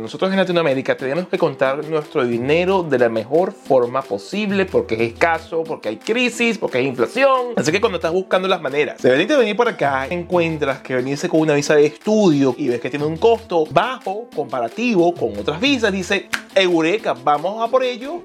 Nosotros en Latinoamérica tenemos que contar nuestro dinero de la mejor forma posible porque es escaso, porque hay crisis, porque hay inflación. Así que cuando estás buscando las maneras de venir, de venir por acá, encuentras que venirse con una visa de estudio y ves que tiene un costo bajo comparativo con otras visas, dice, Eureka, vamos a por ello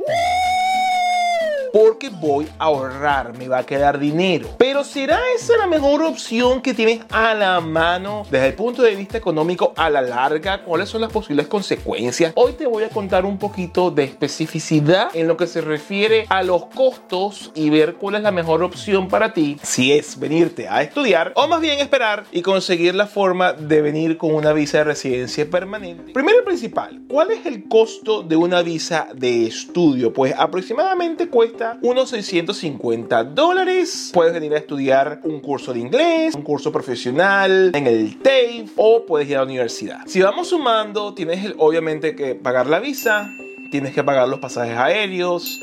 porque voy a ahorrar, me va a quedar dinero. Pero ¿será esa la mejor opción que tienes a la mano desde el punto de vista económico a la larga? ¿Cuáles son las posibles consecuencias? Hoy te voy a contar un poquito de especificidad en lo que se refiere a los costos y ver cuál es la mejor opción para ti si es venirte a estudiar o más bien esperar y conseguir la forma de venir con una visa de residencia permanente. Primero y principal, ¿cuál es el costo de una visa de estudio? Pues aproximadamente cuesta unos 650 dólares. Puedes venir a estudiar un curso de inglés, un curso profesional en el TAFE o puedes ir a la universidad. Si vamos sumando, tienes obviamente que pagar la visa, tienes que pagar los pasajes aéreos,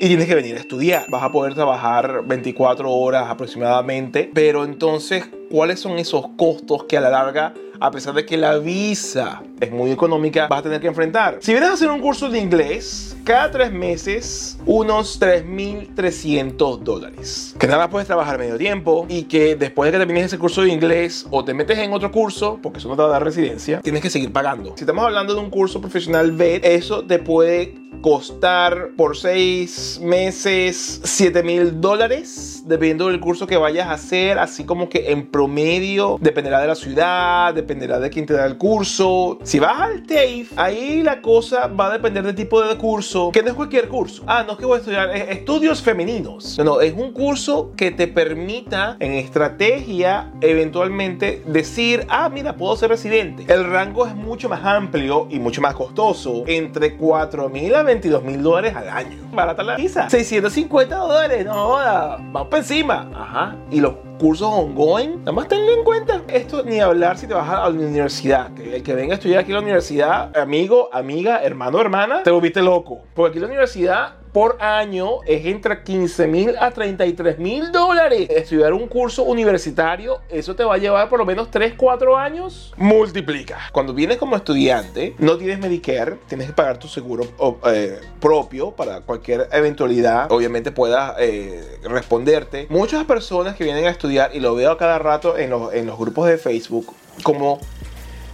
y tienes que venir a estudiar. Vas a poder trabajar 24 horas aproximadamente, pero entonces, ¿cuáles son esos costos que a la larga a pesar de que la visa es muy económica, vas a tener que enfrentar. Si vienes a hacer un curso de inglés, cada tres meses, unos 3.300 dólares. Que nada puedes trabajar medio tiempo y que después de que termines ese curso de inglés o te metes en otro curso, porque eso no te va a dar residencia, tienes que seguir pagando. Si estamos hablando de un curso profesional B, eso te puede costar por seis meses 7 mil dólares, dependiendo del curso que vayas a hacer, así como que en promedio dependerá de la ciudad, dependerá de quién te da el curso. Si vas al TAFE, ahí la cosa va a depender del tipo de curso, que no es cualquier curso. Ah, no es que voy a estudiar estudios femeninos. No, no, es un curso que te permita en estrategia eventualmente decir, ah, mira, puedo ser residente. El rango es mucho más amplio y mucho más costoso, entre 4 mil a 22 mil dólares al año. Barata la visa. 650 dólares, no joda, vamos para encima. Ajá. Y los cursos ongoing, nada más tenlo en cuenta. Esto ni hablar si te vas a la universidad. Que el que venga a estudiar aquí en la universidad, amigo, amiga, hermano, hermana, te volviste loco. Porque aquí en la universidad por año es entre 15 mil a 33 mil dólares. Estudiar un curso universitario, eso te va a llevar por lo menos 3, 4 años. Multiplica. Cuando vienes como estudiante, no tienes Medicare, tienes que pagar tu seguro eh, propio para cualquier eventualidad. Obviamente puedas eh, responderte. Muchas personas que vienen a estudiar, y lo veo a cada rato en los, en los grupos de Facebook, como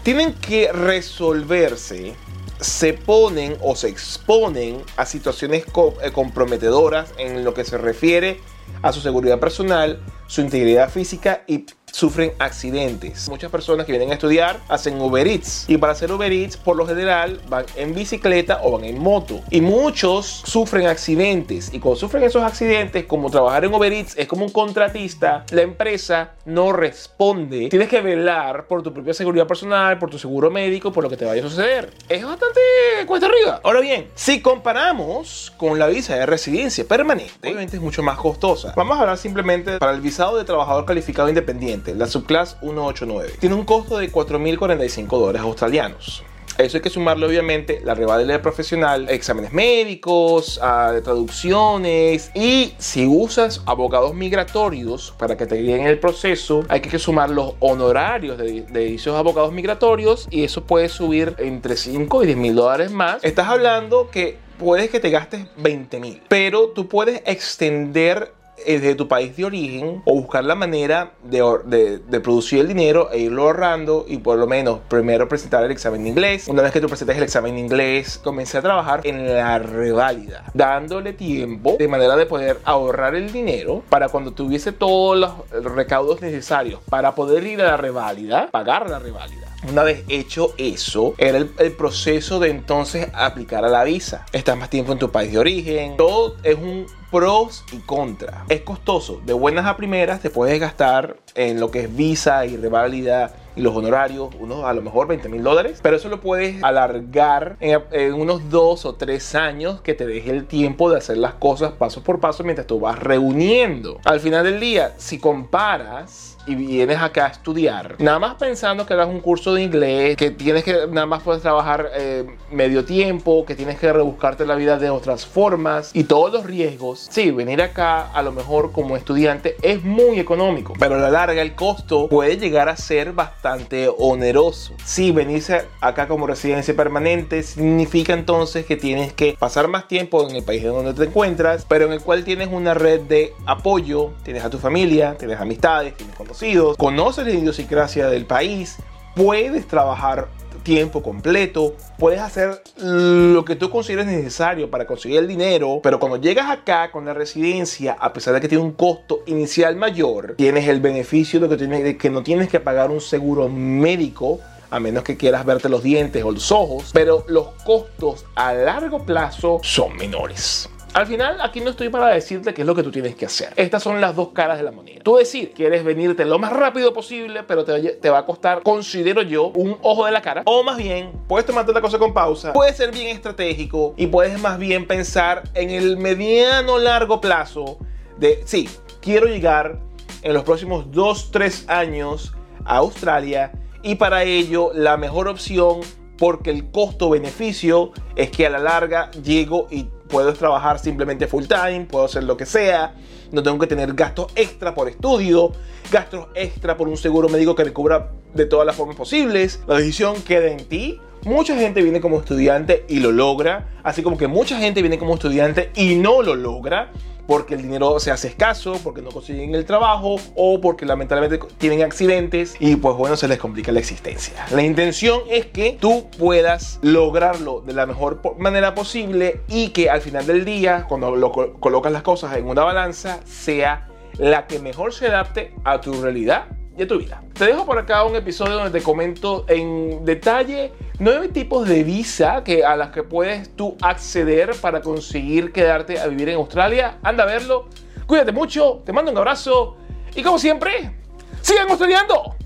tienen que resolverse se ponen o se exponen a situaciones eh, comprometedoras en lo que se refiere a su seguridad personal, su integridad física y sufren accidentes. Muchas personas que vienen a estudiar hacen Uber Eats y para hacer Uber Eats por lo general van en bicicleta o van en moto y muchos sufren accidentes y cuando sufren esos accidentes como trabajar en Uber Eats es como un contratista, la empresa no responde. Tienes que velar por tu propia seguridad personal, por tu seguro médico, por lo que te vaya a suceder. Es bastante cuesta arriba. Ahora bien, si comparamos con la visa de residencia permanente, obviamente es mucho más costosa. Vamos a hablar simplemente para el visado de trabajador calificado independiente la subclase 189. Tiene un costo de 4.045 dólares australianos. eso hay que sumarle obviamente la reválida profesional, exámenes médicos, ah, traducciones y si usas abogados migratorios para que te guíen el proceso, hay que sumar los honorarios de, de esos abogados migratorios y eso puede subir entre 5 y 10 mil dólares más. Estás hablando que puedes que te gastes 20 mil, pero tú puedes extender desde tu país de origen o buscar la manera de, de, producir el dinero e irlo ahorrando y por lo menos primero presentar el examen de inglés. Una vez que tú presentes el examen de inglés, comencé a trabajar en la reválida, dándole tiempo de manera de poder ahorrar el dinero para cuando tuviese todos los recaudos necesarios para poder ir a la reválida, pagar la reválida. Una vez hecho eso, era el, el, proceso de entonces aplicar a la visa. Estás más tiempo en tu país de origen. Todo es un pros y contras. Es costoso. De buenas a primeras te puedes gastar en lo que es visa y reválida y los honorarios, unos a lo mejor 20 mil dólares, pero eso lo puedes alargar en, unos dos o tres años que te deje el tiempo de hacer las cosas paso por paso mientras tú vas reuniendo. Al final del día, si comparas y vienes acá a estudiar, nada más pensando que hagas un curso de inglés, que tienes que nada más puedes trabajar eh, medio tiempo, que tienes que rebuscarte la vida de otras formas y todos los riesgos, sí, venir acá a lo mejor como estudiante es muy económico, pero la larga el costo puede llegar a ser bastante oneroso. Si venirse acá como residencia permanente significa entonces que tienes que pasar más tiempo en el país donde te encuentras, pero en el cual tienes una red de apoyo, tienes a tu familia, tienes amistades, tienes conocidos, conoces la idiosincrasia del país, puedes trabajar tiempo completo, puedes hacer lo que tú consideres necesario para conseguir el dinero, pero cuando llegas acá con la residencia, a pesar de que tiene un costo inicial mayor, tienes el beneficio de que, no tienes que pagar un seguro médico a menos que quieras verte los dientes o los ojos, pero los costos a largo plazo son menores. Al final, aquí no estoy para decirte qué es lo que tú tienes que hacer. Estas son las dos caras de la moneda. Tú decir, quieres venirte lo más rápido posible, pero te, va a costar, considero yo, un ojo de la cara. O más bien, puedes tomarte la cosa con pausa, puedes ser bien estratégico y puedes más bien pensar en el mediano largo plazo de, sí, quiero llegar en los próximos 2, 3 años a Australia y para ello la mejor opción porque el costo-beneficio es que a la larga llego y puedo trabajar simplemente full time, puedo hacer lo que sea, no tengo que tener gastos extra por estudio, gastos extra por un seguro médico que me cubra de todas las formas posibles. La decisión queda en ti. Mucha gente viene como estudiante y lo logra, así como que mucha gente viene como estudiante y no lo logra porque el dinero se hace escaso, porque no consiguen el trabajo o porque lamentablemente tienen accidentes y pues bueno, se les complica la existencia. La intención es que tú puedas lograrlo de la mejor manera posible y que al final del día, cuando lo colocas las cosas en una balanza, sea la que mejor se adapte a tu realidad tu vida. Te dejo por acá un episodio donde te comento en detalle nueve tipos de visa que, a las que puedes tú acceder para conseguir quedarte a vivir en Australia. Anda a verlo. Cuídate mucho, te mando un abrazo y como siempre, sigan australiando.